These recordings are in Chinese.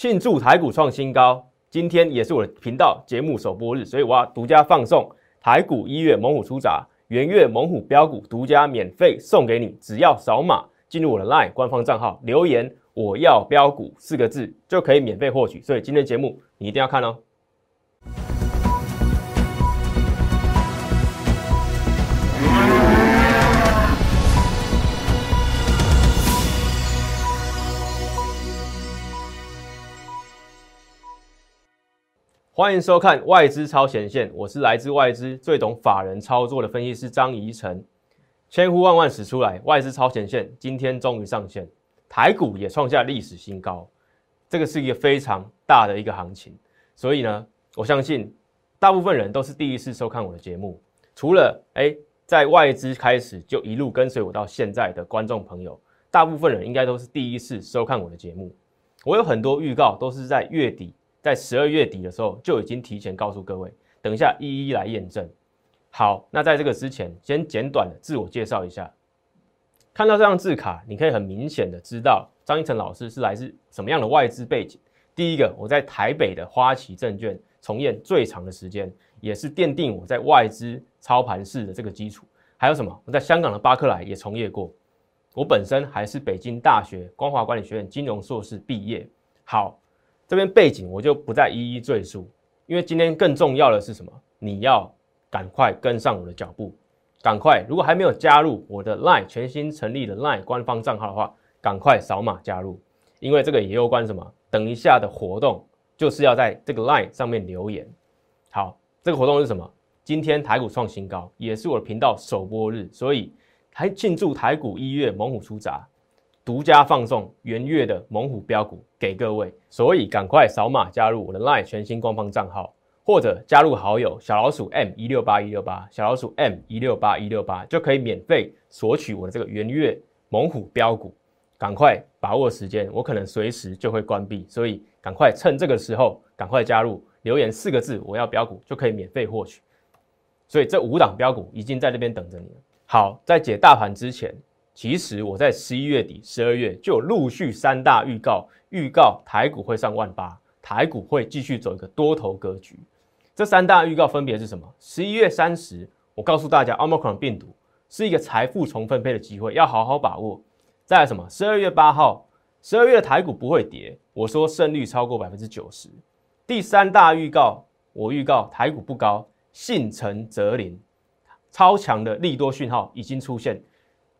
庆祝台股创新高，今天也是我的频道节目首播日，所以我要独家放送台股一月猛虎出闸，元月猛虎标股独家免费送给你，只要扫码进入我的 LINE 官方账号，留言“我要标股”四个字就可以免费获取，所以今天节目你一定要看哦。欢迎收看外资超前线，我是来自外资最懂法人操作的分析师张怡晨。千呼万唤始出来，外资超前线今天终于上线，台股也创下历史新高，这个是一个非常大的一个行情。所以呢，我相信大部分人都是第一次收看我的节目，除了哎在外资开始就一路跟随我到现在的观众朋友，大部分人应该都是第一次收看我的节目。我有很多预告都是在月底。在十二月底的时候就已经提前告诉各位，等一下一一来验证。好，那在这个之前，先简短的自我介绍一下。看到这张字卡，你可以很明显的知道张一成老师是来自什么样的外资背景。第一个，我在台北的花旗证券从业最长的时间，也是奠定我在外资操盘室的这个基础。还有什么？我在香港的巴克莱也从业过。我本身还是北京大学光华管理学院金融硕士毕业。好。这边背景我就不再一一赘述，因为今天更重要的是什么？你要赶快跟上我的脚步，赶快！如果还没有加入我的 LINE 全新成立的 LINE 官方账号的话，赶快扫码加入，因为这个也有关什么？等一下的活动就是要在这个 LINE 上面留言。好，这个活动是什么？今天台股创新高，也是我的频道首播日，所以还庆祝台股一月猛虎出闸。独家放送元月的猛虎标股给各位，所以赶快扫码加入我的 LINE 全新官方账号，或者加入好友小老鼠 M 一六八一六八小老鼠 M 一六八一六八就可以免费索取我的这个元月猛虎标股。赶快把握时间，我可能随时就会关闭，所以赶快趁这个时候赶快加入，留言四个字我要标股就可以免费获取。所以这五档标股已经在那边等着你了。好，在解大盘之前。其实我在十一月底、十二月就陆续三大预告，预告台股会上万八，台股会继续走一个多头格局。这三大预告分别是什么？十一月三十，我告诉大家，奥密克戎病毒是一个财富重分配的机会，要好好把握。再来什么？十二月八号，十二月的台股不会跌，我说胜率超过百分之九十。第三大预告，我预告台股不高，信诚则灵，超强的利多讯号已经出现。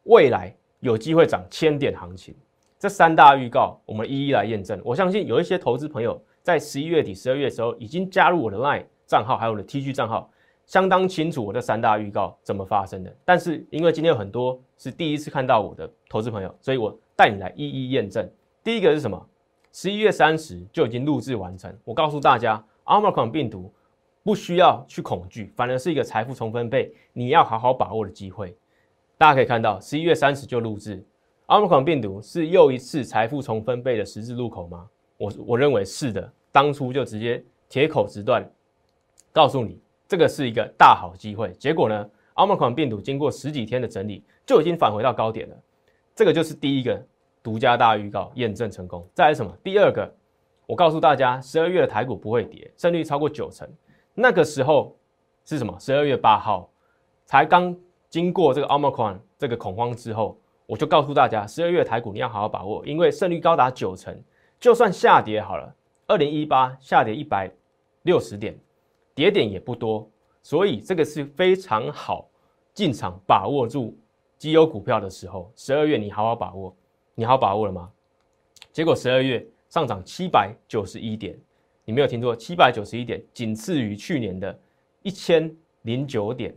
未来有机会涨千点行情，这三大预告我们一一来验证。我相信有一些投资朋友在十一月底、十二月的时候已经加入我的 LINE 账号，还有我的 TG 账号，相当清楚我这三大预告怎么发生的。但是因为今天有很多是第一次看到我的投资朋友，所以我带你来一一验证。第一个是什么？十一月三十就已经录制完成。我告诉大家，Omicron 病毒不需要去恐惧，反而是一个财富重分配，你要好好把握的机会。大家可以看到，十一月三十就录制，奥密克戎病毒是又一次财富重分配的十字路口吗？我我认为是的，当初就直接铁口直断，告诉你这个是一个大好机会。结果呢，奥密克戎病毒经过十几天的整理，就已经返回到高点了。这个就是第一个独家大预告验证成功。再来什么？第二个，我告诉大家，十二月的台股不会跌，胜率超过九成。那个时候是什么？十二月八号才刚。经过这个 Omicron 这个恐慌之后，我就告诉大家，十二月台股你要好好把握，因为胜率高达九成，就算下跌好了，二零一八下跌一百六十点，跌点也不多，所以这个是非常好进场把握住绩优股票的时候。十二月你好好把握，你好把握了吗？结果十二月上涨七百九十一点，你没有听错，七百九十一点，仅次于去年的一千零九点，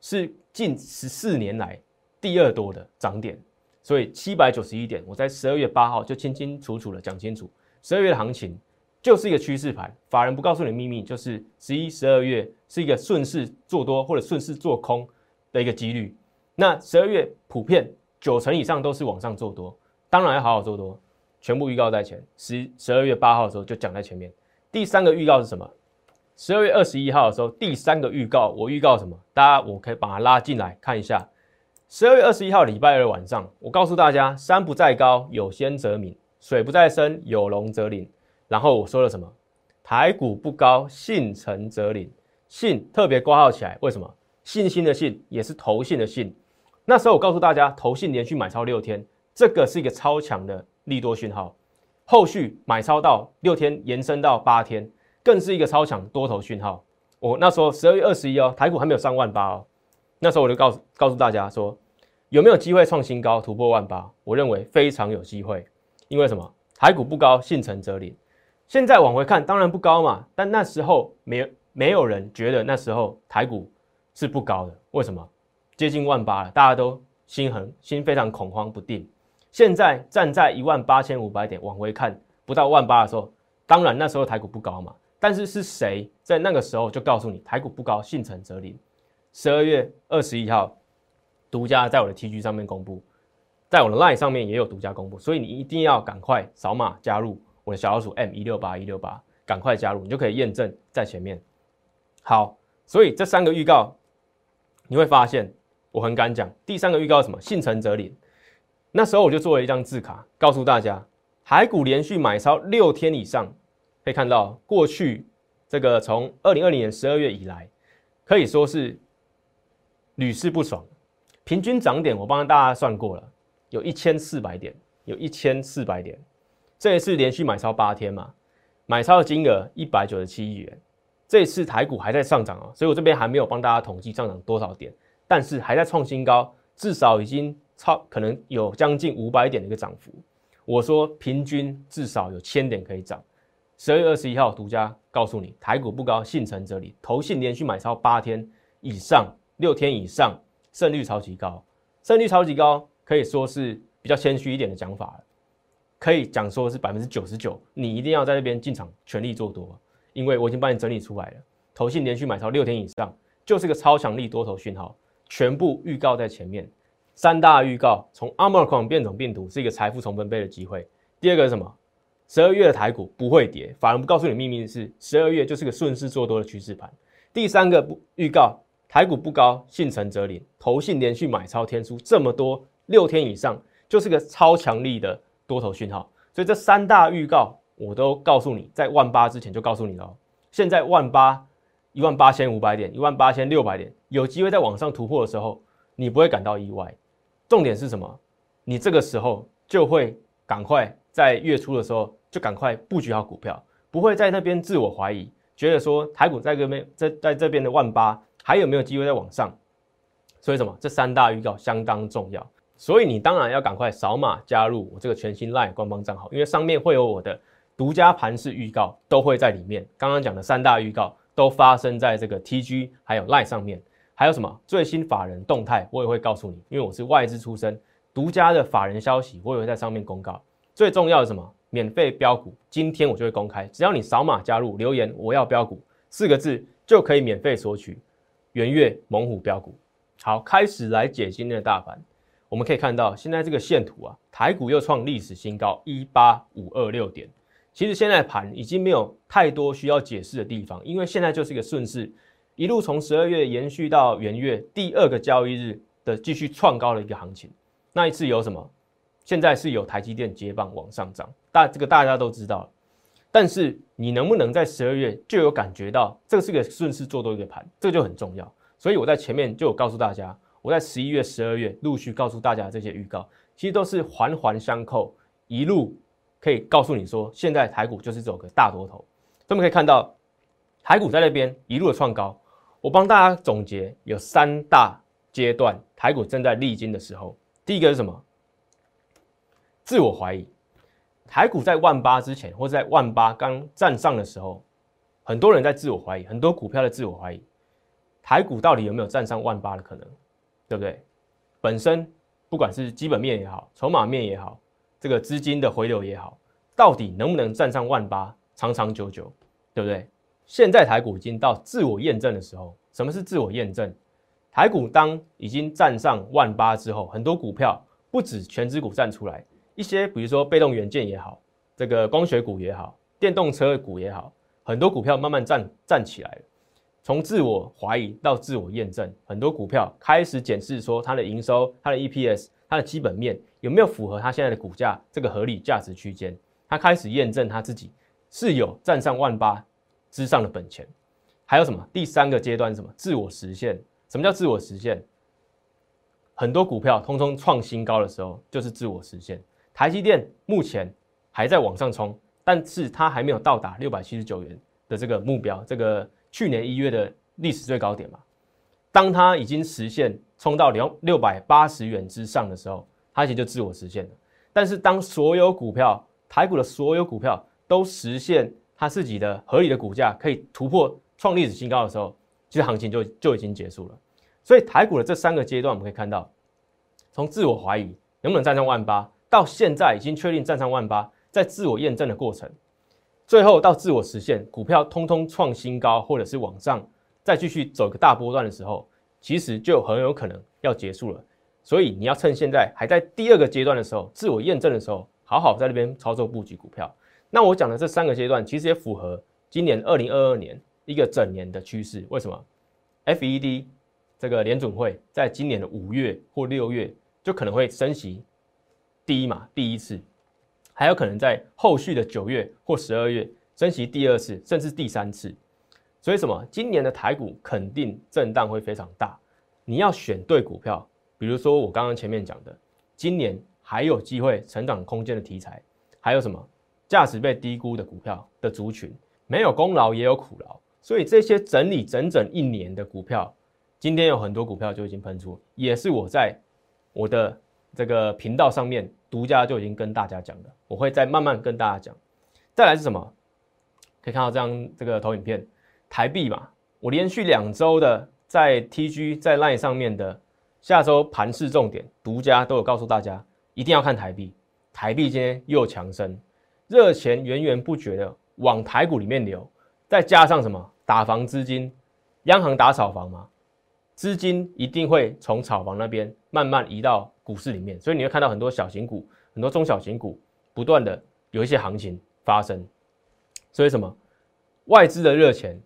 是。近十四年来第二多的涨点，所以七百九十一点，我在十二月八号就清清楚楚的讲清楚，十二月的行情就是一个趋势盘，法人不告诉你秘密，就是十一、十二月是一个顺势做多或者顺势做空的一个几率。那十二月普遍九成以上都是往上做多，当然要好好做多，全部预告在前，十十二月八号的时候就讲在前面。第三个预告是什么？十二月二十一号的时候，第三个预告，我预告什么？大家我可以把它拉进来看一下。十二月二十一号礼拜二晚上，我告诉大家：山不在高，有仙则名；水不在深，有龙则灵。然后我说了什么？台股不高，信诚则灵。信特别挂号起来，为什么？信心的信也是投信的信。那时候我告诉大家，投信连续买超六天，这个是一个超强的利多讯号。后续买超到六天，延伸到八天，更是一个超强多头讯号。我那时候十二月二十一哦，台股还没有上万八哦。那时候我就告诉告诉大家说，有没有机会创新高，突破万八？我认为非常有机会，因为什么？台股不高，信诚则灵。现在往回看，当然不高嘛。但那时候没没有人觉得那时候台股是不高的。为什么？接近万八了，大家都心很心非常恐慌不定。现在站在一万八千五百点往回看，不到万八的时候，当然那时候台股不高嘛。但是是谁在那个时候就告诉你台股不高，信诚则灵？十二月二十一号，独家在我的 T G 上面公布，在我的 Line 上面也有独家公布，所以你一定要赶快扫码加入。我的小老鼠 M 一六八一六八，赶快加入，你就可以验证在前面。好，所以这三个预告，你会发现我很敢讲。第三个预告什么？信诚则灵。那时候我就做了一张字卡，告诉大家，海股连续买超六天以上，可以看到过去这个从二零二零年十二月以来，可以说是屡试不爽。平均涨点我帮大家算过了，有一千四百点，有一千四百点。这一次连续买超八天嘛，买超的金额一百九十七亿元。这次台股还在上涨啊，所以我这边还没有帮大家统计上涨多少点，但是还在创新高，至少已经超可能有将近五百点的一个涨幅。我说平均至少有千点可以涨。十二月二十一号独家告诉你，台股不高，信诚这里，投信连续买超八天以上，六天以上，胜率超级高，胜率超级高，可以说是比较谦虚一点的讲法了。可以讲说是百分之九十九，你一定要在那边进场全力做多，因为我已经帮你整理出来了。投信连续买超六天以上，就是个超强力多头讯号，全部预告在前面。三大预告：从 Omicron 变种病毒是一个财富重分配的机会。第二个是什么？十二月的台股不会跌，反而不告诉你秘密的是十二月就是个顺势做多的趋势盘。第三个不预告，台股不高，信诚则灵，投信连续买超天数这么多，六天以上就是个超强力的。多头讯号，所以这三大预告我都告诉你，在万八之前就告诉你了。现在万八一万八千五百点，一万八千六百点，有机会在往上突破的时候，你不会感到意外。重点是什么？你这个时候就会赶快在月初的时候就赶快布局好股票，不会在那边自我怀疑，觉得说台股在这边在在这边的万八还有没有机会在往上？所以什么？这三大预告相当重要。所以你当然要赶快扫码加入我这个全新 LINE 官方账号，因为上面会有我的独家盘式预告，都会在里面。刚刚讲的三大预告都发生在这个 TG 还有 LINE 上面，还有什么最新法人动态，我也会告诉你。因为我是外资出身，独家的法人消息我也会在上面公告。最重要的什么？免费标股，今天我就会公开，只要你扫码加入，留言我要标股四个字，就可以免费索取元月猛虎标股。好，开始来解今天的大盘。我们可以看到，现在这个线图啊，台股又创历史新高一八五二六点。其实现在盘已经没有太多需要解释的地方，因为现在就是一个顺势，一路从十二月延续到元月第二个交易日的继续创高的一个行情。那一次有什么？现在是有台积电接棒往上涨，大这个大家都知道。但是你能不能在十二月就有感觉到这个是个顺势做多一个盘，这个就很重要。所以我在前面就有告诉大家。我在十一月、十二月陆续告诉大家这些预告，其实都是环环相扣，一路可以告诉你说，现在台股就是走个大多头。我们可以看到，台股在那边一路的创高。我帮大家总结有三大阶段，台股正在历经的时候。第一个是什么？自我怀疑。台股在万八之前，或在万八刚站上的时候，很多人在自我怀疑，很多股票的自我怀疑，台股到底有没有站上万八的可能？对不对？本身不管是基本面也好，筹码面也好，这个资金的回流也好，到底能不能站上万八，长长久久，对不对？现在台股已经到自我验证的时候。什么是自我验证？台股当已经站上万八之后，很多股票不止全指股站出来，一些比如说被动元件也好，这个光学股也好，电动车股也好，很多股票慢慢站站起来了。从自我怀疑到自我验证，很多股票开始检视说它的营收、它的 EPS、它的基本面有没有符合它现在的股价这个合理价值区间。它开始验证它自己是有站上万八之上的本钱。还有什么？第三个阶段是什么？自我实现。什么叫自我实现？很多股票通通创新高的时候，就是自我实现。台积电目前还在往上冲，但是它还没有到达六百七十九元的这个目标，这个去年一月的历史最高点嘛。当它已经实现冲到两六百八十元之上的时候，它其实就自我实现了。但是当所有股票台股的所有股票都实现它自己的合理的股价可以突破创历史新高的时候，其实行情就就已经结束了。所以台股的这三个阶段，我们可以看到，从自我怀疑能不能站上万八。到现在已经确定站上万八，在自我验证的过程，最后到自我实现，股票通通创新高，或者是往上再继续走个大波段的时候，其实就很有可能要结束了。所以你要趁现在还在第二个阶段的时候，自我验证的时候，好好在那边操作布局股票。那我讲的这三个阶段，其实也符合今年二零二二年一个整年的趋势。为什么？FED 这个联准会在今年的五月或六月就可能会升息。第一嘛，第一次，还有可能在后续的九月或十二月升息第二次，甚至第三次。所以什么？今年的台股肯定震荡会非常大。你要选对股票，比如说我刚刚前面讲的，今年还有机会成长空间的题材，还有什么价值被低估的股票的族群，没有功劳也有苦劳。所以这些整理整整一年的股票，今天有很多股票就已经喷出，也是我在我的。这个频道上面独家就已经跟大家讲了，我会再慢慢跟大家讲。再来是什么？可以看到这张这个投影片，台币嘛，我连续两周的在 TG 在 Line 上面的下周盘市重点独家都有告诉大家，一定要看台币。台币今天又强升，热钱源源不绝的往台股里面流，再加上什么打房资金，央行打炒房嘛，资金一定会从炒房那边慢慢移到。股市里面，所以你会看到很多小型股、很多中小型股不断的有一些行情发生。所以什么？外资的热钱、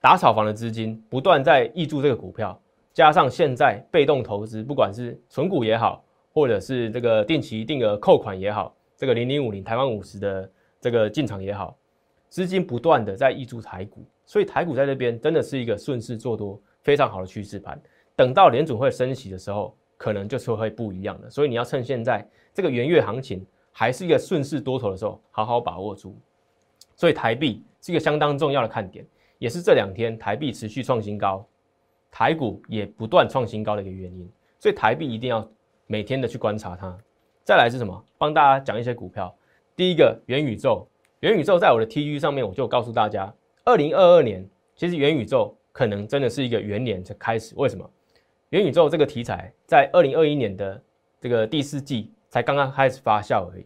打炒房的资金不断在挹注这个股票，加上现在被动投资，不管是存股也好，或者是这个定期定额扣款也好，这个零零五零台湾五十的这个进场也好，资金不断的在挹注台股，所以台股在这边真的是一个顺势做多非常好的趋势盘。等到联准会升息的时候。可能就是会不一样的，所以你要趁现在这个元月行情还是一个顺势多头的时候，好好把握住。所以台币是一个相当重要的看点，也是这两天台币持续创新高，台股也不断创新高的一个原因。所以台币一定要每天的去观察它。再来是什么？帮大家讲一些股票。第一个元宇宙，元宇宙在我的 T G 上面我就告诉大家，二零二二年其实元宇宙可能真的是一个元年才开始。为什么？元宇宙这个题材在二零二一年的这个第四季才刚刚开始发酵而已。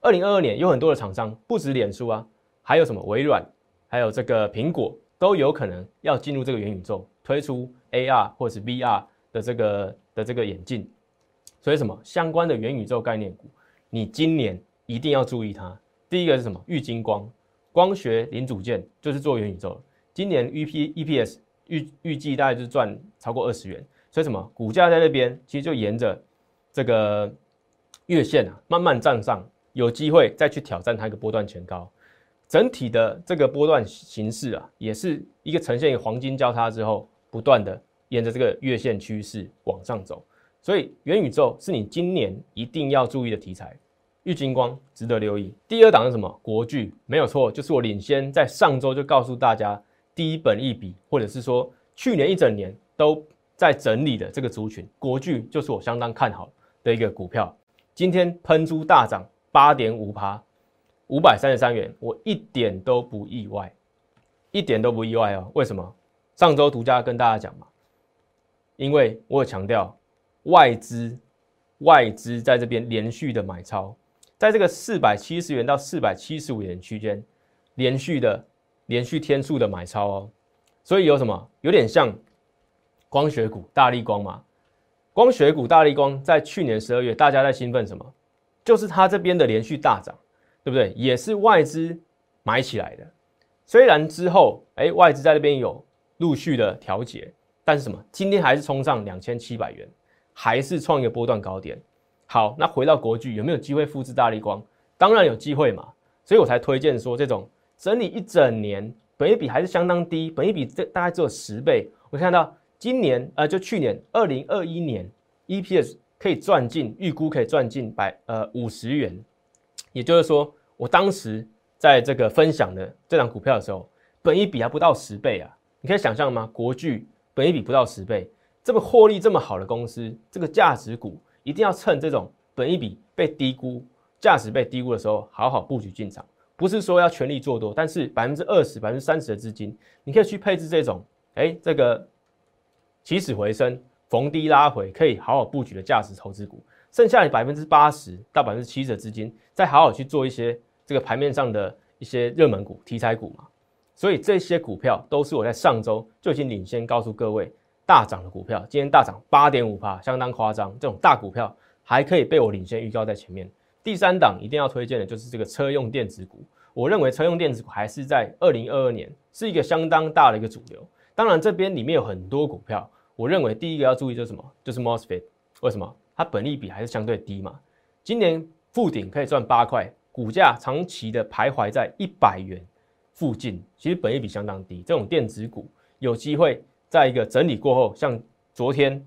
二零二二年有很多的厂商，不止脸书啊，还有什么微软，还有这个苹果都有可能要进入这个元宇宙，推出 AR 或者是 VR 的这个的这个眼镜。所以什么相关的元宇宙概念股，你今年一定要注意它。第一个是什么？玉金光，光学零组件就是做元宇宙，今年 EP EPS 预预计大概就是赚超过二十元。所以什么股价在那边，其实就沿着这个月线啊，慢慢站上，有机会再去挑战它一个波段前高。整体的这个波段形式啊，也是一个呈现一个黄金交叉之后，不断的沿着这个月线趋势往上走。所以元宇宙是你今年一定要注意的题材，玉金光值得留意。第二档是什么？国巨没有错，就是我领先在上周就告诉大家，第一本一笔，或者是说去年一整年都。在整理的这个族群，国巨就是我相当看好的一个股票。今天喷出大涨八点五趴，五百三十三元，我一点都不意外，一点都不意外哦。为什么？上周独家跟大家讲嘛，因为我有强调外资外资在这边连续的买超，在这个四百七十元到四百七十五元区间连续的连续天数的买超哦，所以有什么？有点像。光学股大力光嘛，光学股大力光在去年十二月，大家在兴奋什么？就是它这边的连续大涨，对不对？也是外资买起来的。虽然之后，哎，外资在那边有陆续的调节，但是什么？今天还是冲上两千七百元，还是创一个波段高点。好，那回到国巨，有没有机会复制大力光？当然有机会嘛，所以我才推荐说这种整理一整年，本益比还是相当低，本益比这大概只有十倍。我看到今年呃，就去年二零二一年 EPS 可以赚进，预估可以赚进百呃五十元，也就是说，我当时在这个分享的这张股票的时候，本一比还不到十倍啊！你可以想象吗？国巨本一比不到十倍，这么获利这么好的公司，这个价值股一定要趁这种本一比被低估。价值被低估的时候，好好布局进场，不是说要全力做多，但是百分之二十、百分之三十的资金，你可以去配置这种，哎，这个起死回生、逢低拉回，可以好好布局的价值投资股。剩下的百分之八十到百分之七十的资金，再好好去做一些这个盘面上的一些热门股、题材股嘛。所以这些股票都是我在上周就已经领先告诉各位大涨的股票，今天大涨八点五帕，相当夸张。这种大股票还可以被我领先预告在前面。第三档一定要推荐的就是这个车用电子股。我认为车用电子股还是在二零二二年是一个相当大的一个主流。当然，这边里面有很多股票，我认为第一个要注意就是什么？就是 Mosfet。为什么？它本利比还是相对低嘛。今年复顶可以赚八块，股价长期的徘徊在一百元附近，其实本益比相当低。这种电子股有机会在一个整理过后，像昨天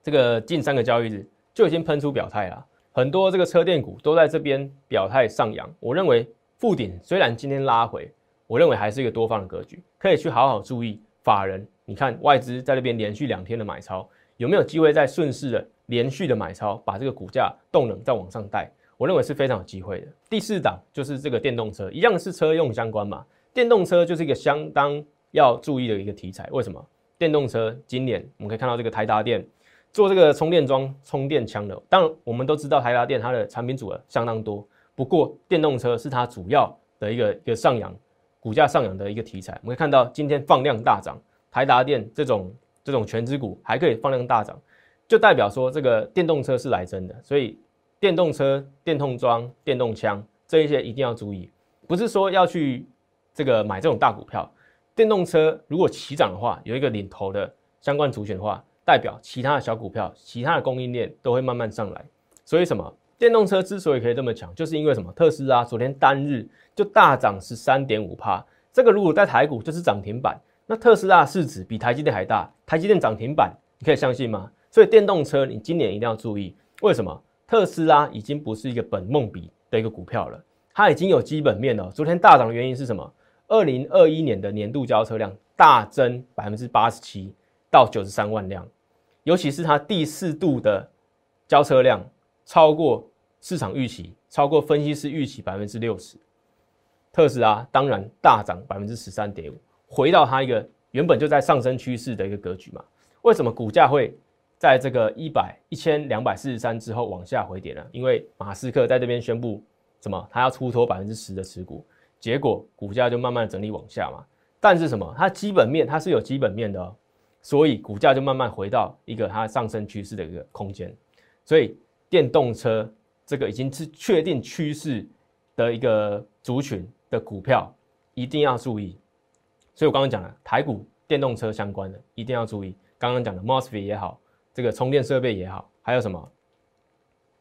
这个近三个交易日就已经喷出表态了。很多这个车电股都在这边表态上扬，我认为附顶虽然今天拉回，我认为还是一个多方的格局，可以去好好注意法人。你看外资在那边连续两天的买超，有没有机会在顺势的连续的买超，把这个股价动能再往上带？我认为是非常有机会的。第四档就是这个电动车，一样是车用相关嘛，电动车就是一个相当要注意的一个题材。为什么？电动车今年我们可以看到这个台达电。做这个充电桩、充电枪的，当然我们都知道台达电它的产品组合相当多，不过电动车是它主要的一个一个上扬股价上扬的一个题材。我们可以看到今天放量大涨，台达电这种这种全资股还可以放量大涨，就代表说这个电动车是来真的。所以电动车、电动桩、电动枪这一些一定要注意，不是说要去这个买这种大股票。电动车如果起涨的话，有一个领头的相关族群的话。代表其他的小股票，其他的供应链都会慢慢上来。所以什么？电动车之所以可以这么强，就是因为什么？特斯拉昨天单日就大涨十三点五帕，这个如果在台股就是涨停板。那特斯拉市值比台积电还大，台积电涨停板，你可以相信吗？所以电动车你今年一定要注意，为什么？特斯拉已经不是一个本梦比的一个股票了，它已经有基本面了。昨天大涨的原因是什么？二零二一年的年度交车量大增百分之八十七到九十三万辆。尤其是它第四度的交车量超过市场预期，超过分析师预期百分之六十。特斯拉当然大涨百分之十三点五，回到它一个原本就在上升趋势的一个格局嘛？为什么股价会在这个一百一千两百四十三之后往下回跌呢？因为马斯克在这边宣布什么？他要出脱百分之十的持股，结果股价就慢慢整理往下嘛。但是什么？它基本面它是有基本面的哦。所以股价就慢慢回到一个它上升趋势的一个空间，所以电动车这个已经是确定趋势的一个族群的股票一定要注意。所以我刚刚讲了台股电动车相关的一定要注意，刚刚讲的 Mosfet 也好，这个充电设备也好，还有什么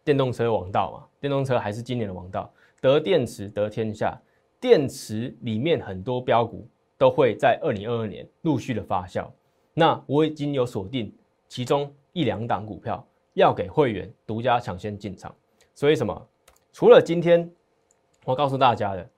电动车王道嘛？电动车还是今年的王道，得电池得天下，电池里面很多标股都会在二零二二年陆续的发酵。那我已经有锁定其中一两档股票，要给会员独家抢先进场。所以什么？除了今天我告诉大家的，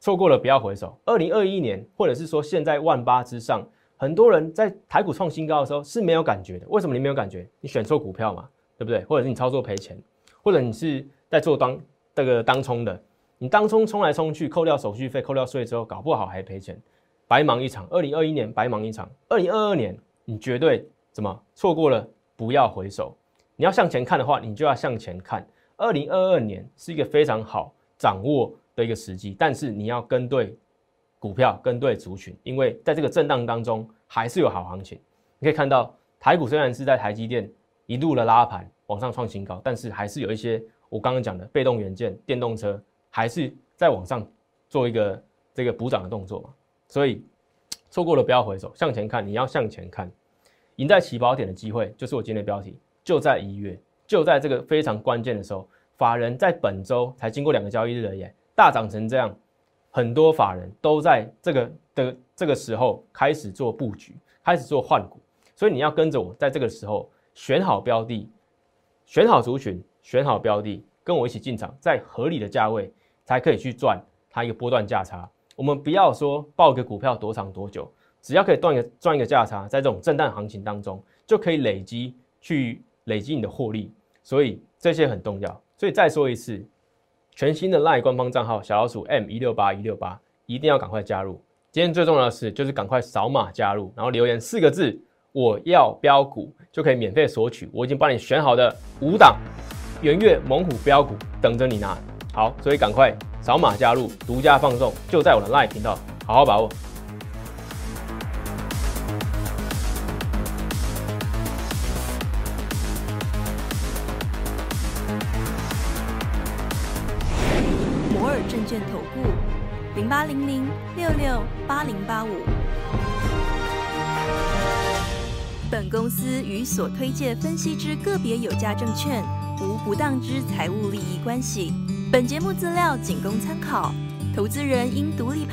错过了不要回首。二零二一年，或者是说现在万八之上，很多人在台股创新高的时候是没有感觉的。为什么你没有感觉？你选错股票嘛，对不对？或者是你操作赔钱，或者你是在做当这个当冲的，你当冲冲来冲去，扣掉手续费、扣掉税之后，搞不好还赔钱。白忙一场，二零二一年白忙一场，二零二二年你绝对怎么错过了？不要回首，你要向前看的话，你就要向前看。二零二二年是一个非常好掌握的一个时机，但是你要跟对股票，跟对族群，因为在这个震荡当中还是有好行情。你可以看到台股虽然是在台积电一路的拉盘往上创新高，但是还是有一些我刚刚讲的被动元件、电动车还是在往上做一个这个补涨的动作嘛。所以错过了不要回首，向前看，你要向前看，赢在起跑点的机会就是我今天的标题，就在一月，就在这个非常关键的时候，法人在本周才经过两个交易日而已，大涨成这样，很多法人都在这个的这个时候开始做布局，开始做换股，所以你要跟着我，在这个时候选好标的，选好族群，选好标的，跟我一起进场，在合理的价位才可以去赚它一个波段价差。我们不要说报个股票多长多久，只要可以赚一个赚一个价差，在这种震荡行情当中，就可以累积去累积你的获利。所以这些很重要。所以再说一次，全新的 LINE 官方账号小老鼠 M 一六八一六八，一定要赶快加入。今天最重要的是，就是赶快扫码加入，然后留言四个字“我要标股”，就可以免费索取。我已经帮你选好的五档元月猛虎标股等着你拿。好，所以赶快扫码加入，独家放送就在我的 LINE 频道，好好把握。司与所推介分析之个别有价证券无不当之财务利益关系。本节目资料仅供参考，投资人应独立判。